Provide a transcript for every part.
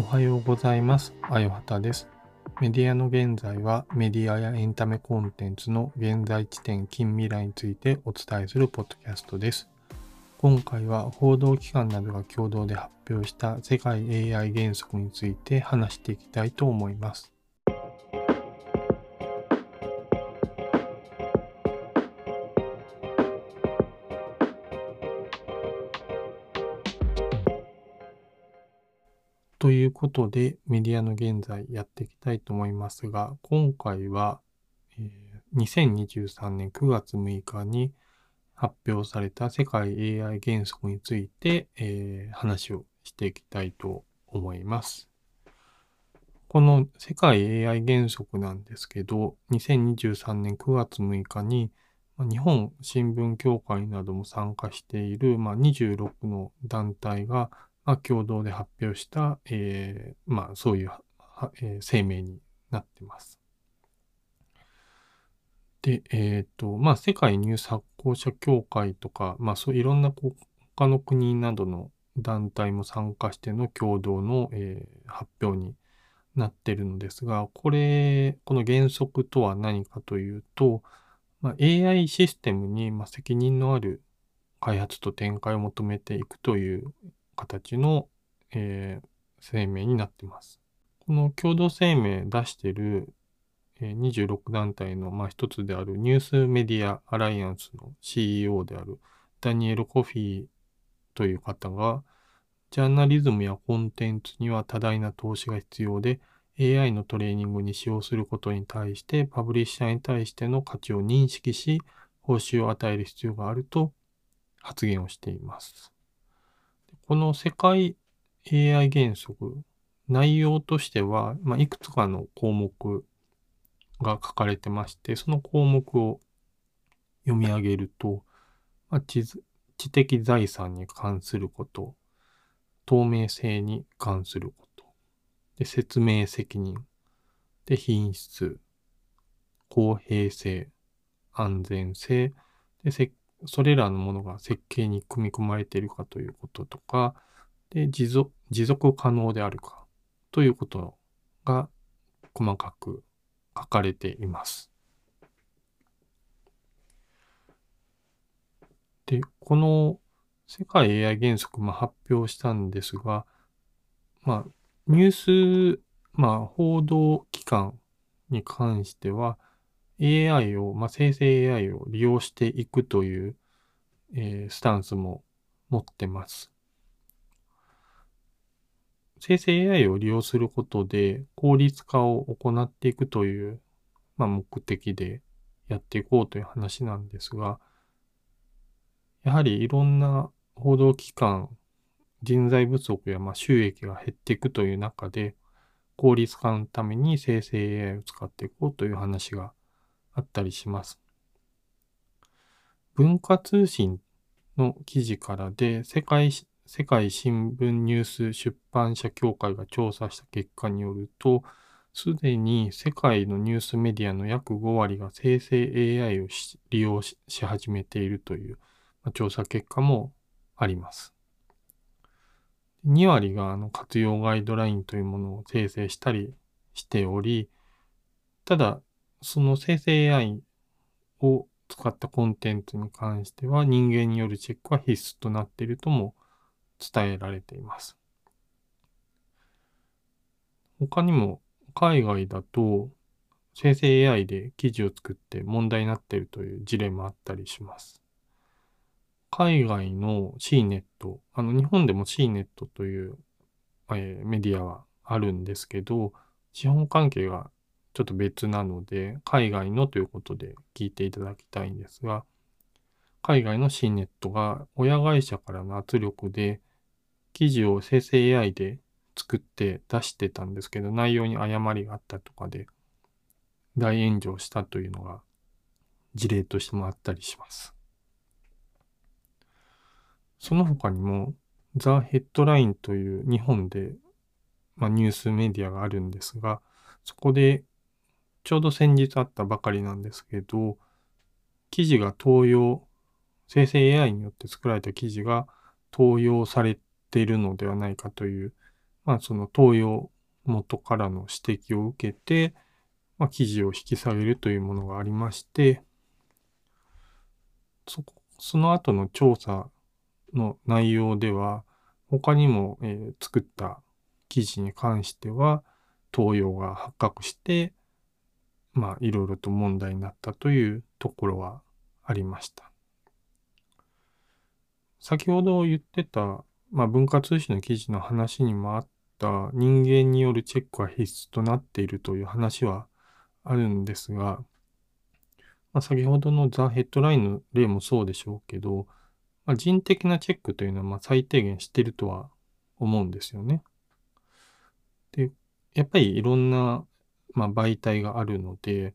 おはようございます。あよはたです。メディアの現在はメディアやエンタメコンテンツの現在地点近未来についてお伝えするポッドキャストです。今回は報道機関などが共同で発表した世界 AI 原則について話していきたいと思います。ということで、メディアの現在やっていきたいと思いますが、今回は、え2023年9月6日に発表された世界 AI 原則について、えー話をしていきたいと思います。この世界 AI 原則なんですけど、2023年9月6日に、日本新聞協会なども参加している、まあ、26の団体が、まあ、共同で発表した、えーまあ、そういう、えー声明になってます。で、えっ、と、まあ、世界ニュース発行者協会とか、まあ、そういろんなこう他の国などの団体も参加しての共同の、えー発表になってるのですが、これ、この原則とは何かというと、まあ、AI システムに、ま、責任のある開発と展開を求めていくという形の、えー声明になってます。この共同声明出してる、えー26団体の、まあ、一つであるニュースメディアアライアンスの CEO であるダニエル・コフィーという方が、ジャーナリズムやコンテンツには多大な投資が必要で、AI のトレーニングに使用することに対して、パブリッシャーに対しての価値を認識し、報酬を与える必要があると発言をしています。この世界 AI 原則、内容としては、まあ、いくつかの項目が書かれてまして、その項目を読み上げると、まあ、知知的財産に関すること、透明性に関すること、で説明責任、で品質、公平性、安全性、でせそれらのものが設計に組み込まれているかということとか、で持続持続可能であるかということが細かく書かれています。で、この世界 AI 原則、まあ、発表したんですが、まあ、ニュース、まあ、報道機関に関しては、AI を、まあ、生成 AI を利用していくという、えースタンスも持ってます。生成 AI を利用することで効率化を行っていくという、まあ、目的でやっていこうという話なんですが、やはりいろんな報道機関、人材不足やまあ収益が減っていくという中で、効率化のために生成 AI を使っていこうという話があったりします。文化通信の記事からで、世界世界新聞ニュース出版社協会が調査した結果によると、すでに世界のニュースメディアの約5割が生成 AI を利用し始めているという調査結果もあります。2割があの活用ガイドラインというものを生成したりしており、ただ、その生成 AI を使ったコンテンツに関しては人間によるチェックは必須となっているとも伝えられています。他にも海外だと生成 AI で記事を作って問題になっているという事例もあったりします。海外の CNET、あの日本でも CNET という、えーメディアはあるんですけど、資本関係がちょっと別なので、海外のということで聞いていただきたいんですが、海外の CNET が親会社からの圧力で記事を生成 AI で作って出してたんですけど、内容に誤りがあったとかで大炎上したというのが事例としてもあったりします。その他にも、ザ・ヘッドラインという日本で、まあ、ニュースメディアがあるんですが、そこでちょうど先日あったばかりなんですけど、記事が盗用、生成 AI によって作られた記事が盗用されているのではないかという、まあ、その東洋元からの指摘を受けて、まあ、記事を引き下げるというものがありまして、そその後の調査の内容では、他にも、えー、作った記事に関しては、盗用が発覚して、まあ、いろいろと問題になったというところはありました。先ほど言ってた、まあ、文化通信の記事の話にもあった人間によるチェックは必須となっているという話はあるんですが、まあ、先ほどのザ・ヘッドラインの例もそうでしょうけど、まあ、人的なチェックというのはま最低限してるとは思うんですよね。で、やっぱりいろんな、ま媒体があるので、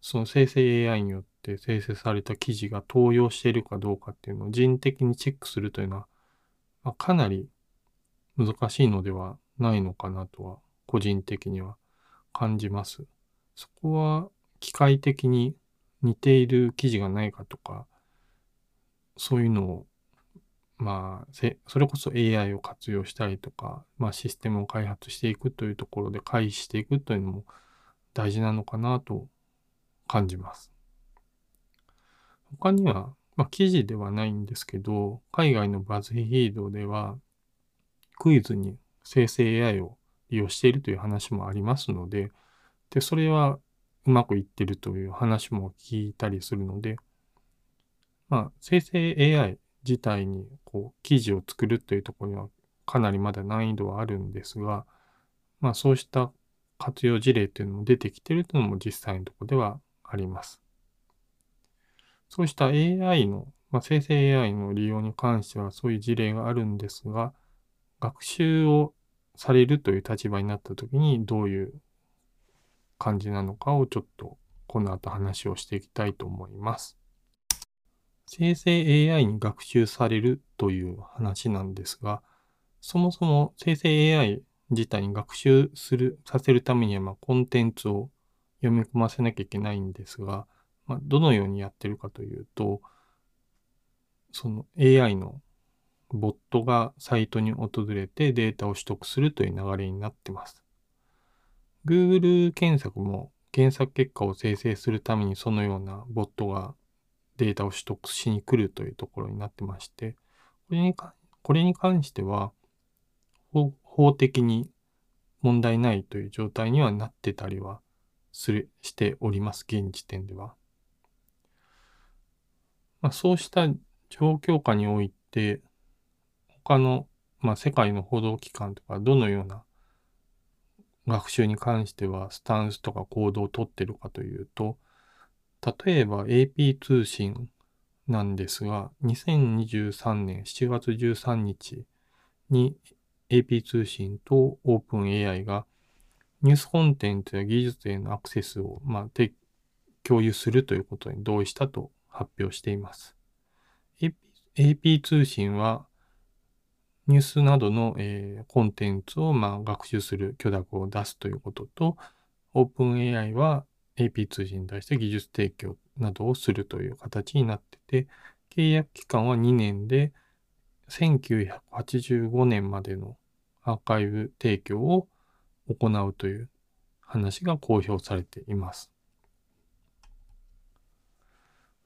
その生成 AI によって生成された記事が盗用しているかどうかっていうのを人的にチェックするというのは、まかなり難しいのではないのかなとは、個人的には感じます。そこは機械的に似ている記事がないかとか、そういうのを、まあ、それこそ AI を活用したりとか、まあ、システムを開発していくというところで回避していくというのも大事なのかなと感じます。他には、まあ、記事ではないんですけど、海外のバズヒードでは、クイズに生成 AI を利用しているという話もありますので、で、それはうまくいってるという話も聞いたりするので、まあ、生成 AI 自体にこう記事を作るというところにはかなりまだ難易度はあるんですが、まあそうした活用事例というのも出てきているというのも実際のところではあります。そうした AI の、まあ、生成 AI の利用に関してはそういう事例があるんですが、学習をされるという立場になった時にどういう感じなのかをちょっとこの後話をしていきたいと思います。生成 AI に学習されるという話なんですが、そもそも生成 AI 自体に学習する、させるためには、まコンテンツを読み込ませなきゃいけないんですが、まあ、どのようにやってるかというと、その AI のボットがサイトに訪れてデータを取得するという流れになってます。Google 検索も検索結果を生成するためにそのようなボットがデータを取得しに来るというところになってまして、これにこれに関しては法的に問題ないという状態にはなってたりはするしております、現時点では。まあ、そうした状況下において、他の、まあ、世界の報道機関とかどのような学習に関してはスタンスとか行動をとってるかというと、例えば AP 通信なんですが、2023年7月13日に AP 通信と OpenAI がニュースコンテンツや技術へのアクセスを、まあ、共有するということに同意したと発表しています。AP, AP 通信はニュースなどの、えー、コンテンツを、まあ、学習する許諾を出すということと、OpenAI は AP 通信に対して技術提供などをするという形になってて、契約期間は2年で、1985年までのアーカイブ提供を行うという話が公表されています。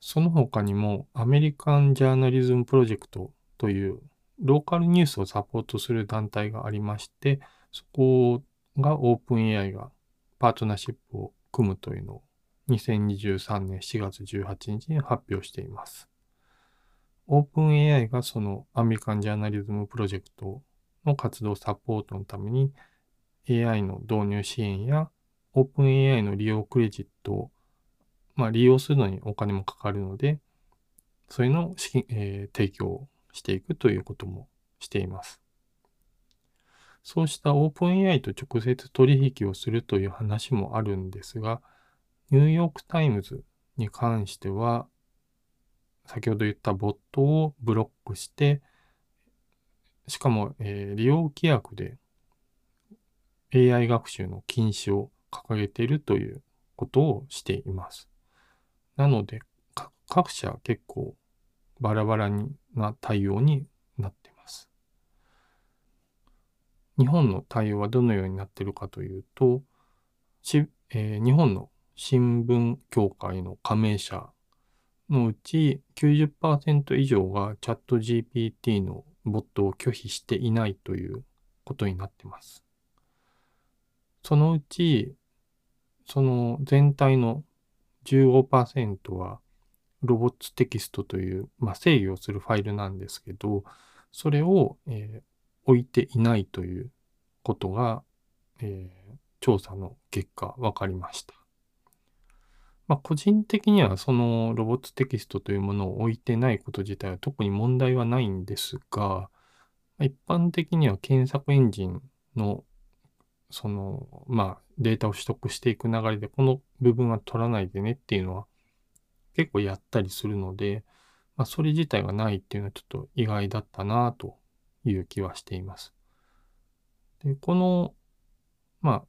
その他にもアメリカン・ジャーナリズム・プロジェクトというローカルニュースをサポートする団体がありまして、そこが OpenAI がパートナーシップを組むというのを2023年4月18日に発表しています。OpenAI がそのアメリカンジャーナリズムプロジェクトの活動サポートのために AI の導入支援や OpenAI の利用クレジットを、まあ、利用するのにお金もかかるので、それの資金、えー、提供していくということもしています。そうした OpenAI と直接取引をするという話もあるんですが、ニューヨークタイムズに関しては、先ほど言ったボットをブロックして、しかも、えー、利用規約で AI 学習の禁止を掲げているということをしています。なので、各社結構バラバラな対応になっています。日本の対応はどのようになっているかというと、えー、日本の新聞協会の加盟者のうち90%以上がチャット GPT のボットを拒否していないということになってます。そのうち、その全体の15%はロボットテキストという、まあ、制御するファイルなんですけど、それを、えー、置いていないということが、えー、調査の結果分かりました。まあ、個人的にはそのロボットテキストというものを置いてないこと自体は特に問題はないんですが、一般的には検索エンジンのその、まあ、データを取得していく流れで、この部分は取らないでねっていうのは結構やったりするので、まあ、それ自体がないっていうのはちょっと意外だったなという気はしています。で、この、まあ、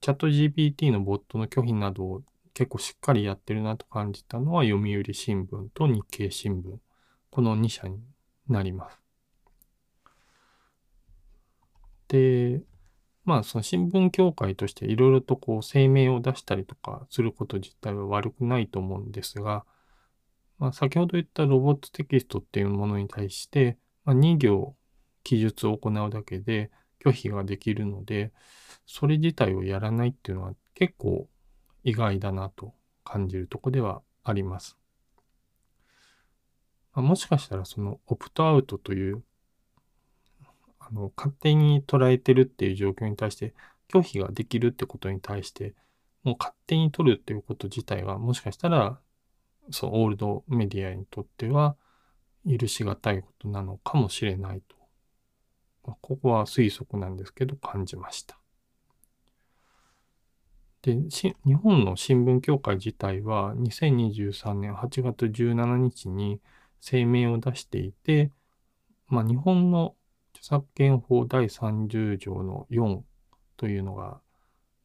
チャット GPT のボットの拒否などを結構しっかりやってるなと感じたのは読売新聞と日経新聞。この2社になります。で、まあその新聞協会としていろいろとこう声明を出したりとかすること自体は悪くないと思うんですが、まあ、先ほど言ったロボットテキストっていうものに対して、まあ、2行記述を行うだけで拒否ができるので、それ自体をやらないっていうのは結構意外だなと感じるとこではあります。ま、もしかしたらそのオプトアウトというあの勝手に捉えてるっていう状況に対して拒否ができるってことに対してもう勝手に取るっていうこと自体がもしかしたらそうオールドメディアにとっては許しがたいことなのかもしれないと、まあ、ここは推測なんですけど感じました。で、日本の新聞協会自体は2023年8月17日に声明を出していて、まあ、日本の著作権法第30条の4というのが、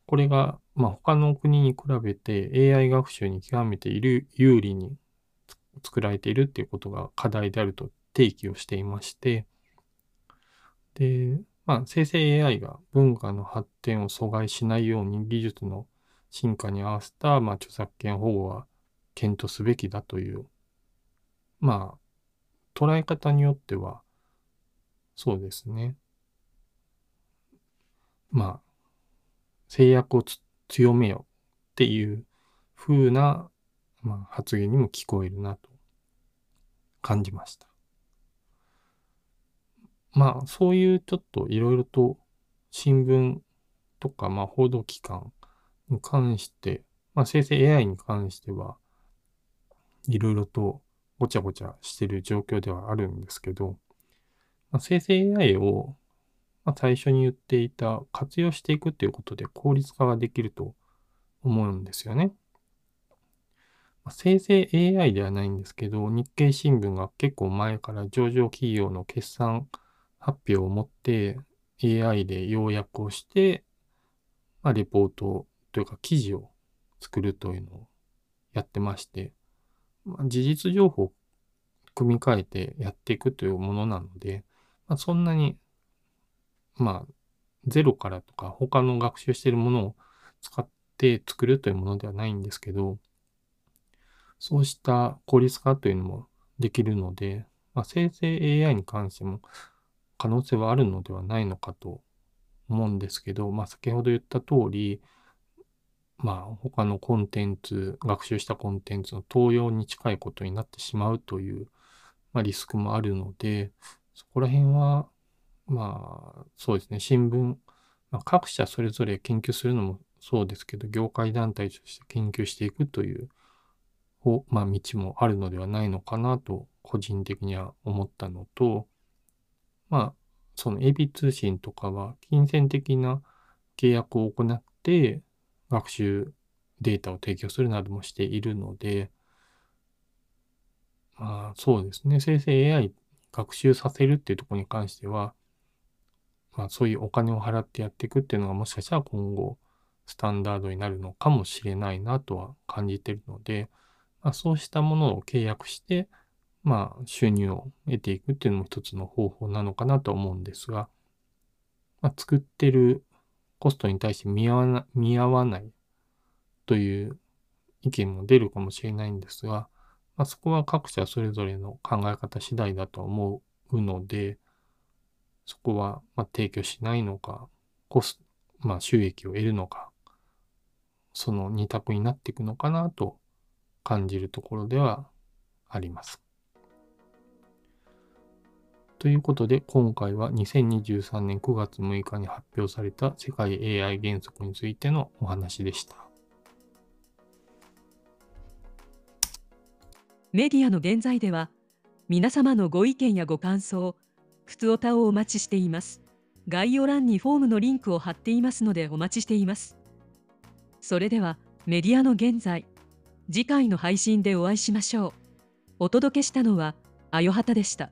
これが、まあ、他の国に比べて AI 学習に極めている有利に作られているっていうことが課題であると提起をしていまして、で、まあ、生成 AI が文化の発展を阻害しないように技術の進化に合わせた、まあ、著作権保護は検討すべきだという、まあ、捉え方によっては、そうですね。まあ、制約を強めよっていう風な、まあ、発言にも聞こえるなと感じました。まあ、そういうちょっといろいろと新聞とか、まあ、報道機関に関して、まあ、生成 AI に関しては、いろいろとごちゃごちゃしてる状況ではあるんですけど、まあ、生成 AI を、ま、最初に言っていた活用していくっていうことで効率化ができると思うんですよね。ま、生成 AI ではないんですけど、日経新聞が結構前から上場企業の決算発表を持って AI で要約をして、まあ、レポートというか記事を作るというのをやってまして、まあ、事実情報を組み替えてやっていくというものなので、まあ、そんなに、まあ、ゼロからとか他の学習しているものを使って作るというものではないんですけど、そうした効率化というのもできるので、まあ、生成 AI に関しても可能性はあるのではないのかと思うんですけど、まあ、先ほど言った通り、まあ、他のコンテンツ、学習したコンテンツの盗用に近いことになってしまうという、まあ、リスクもあるので、そこら辺は、まあ、そうですね、新聞、まあ、各社それぞれ研究するのもそうですけど、業界団体として研究していくという、まあ、道もあるのではないのかなと、個人的には思ったのと、まあ、その AB 通信とかは金銭的な契約を行って学習データを提供するなどもしているので、まあそうですね、生成 AI 学習させるっていうところに関しては、まあそういうお金を払ってやっていくっていうのがもしかしたら今後スタンダードになるのかもしれないなとは感じてるので、まあ、そうしたものを契約して、まあ、収入を得ていくっていうのも一つの方法なのかなと思うんですが、まあ、作ってるコストに対して見合わな見合わないという意見も出るかもしれないんですが、まあ、そこは各社それぞれの考え方次第だと思うので、そこはま提供しないのか、コスまあ、収益を得るのか、その二択になっていくのかなと感じるところではあります。ということで、今回は2023年9月6日に発表された世界 AI 原則についてのお話でした。メディアの現在では、皆様のご意見やご感想、ふつおたをお待ちしています。概要欄にフォームのリンクを貼っていますのでお待ちしています。それでは、メディアの現在、次回の配信でお会いしましょう。お届けしたのは、あよはたでした。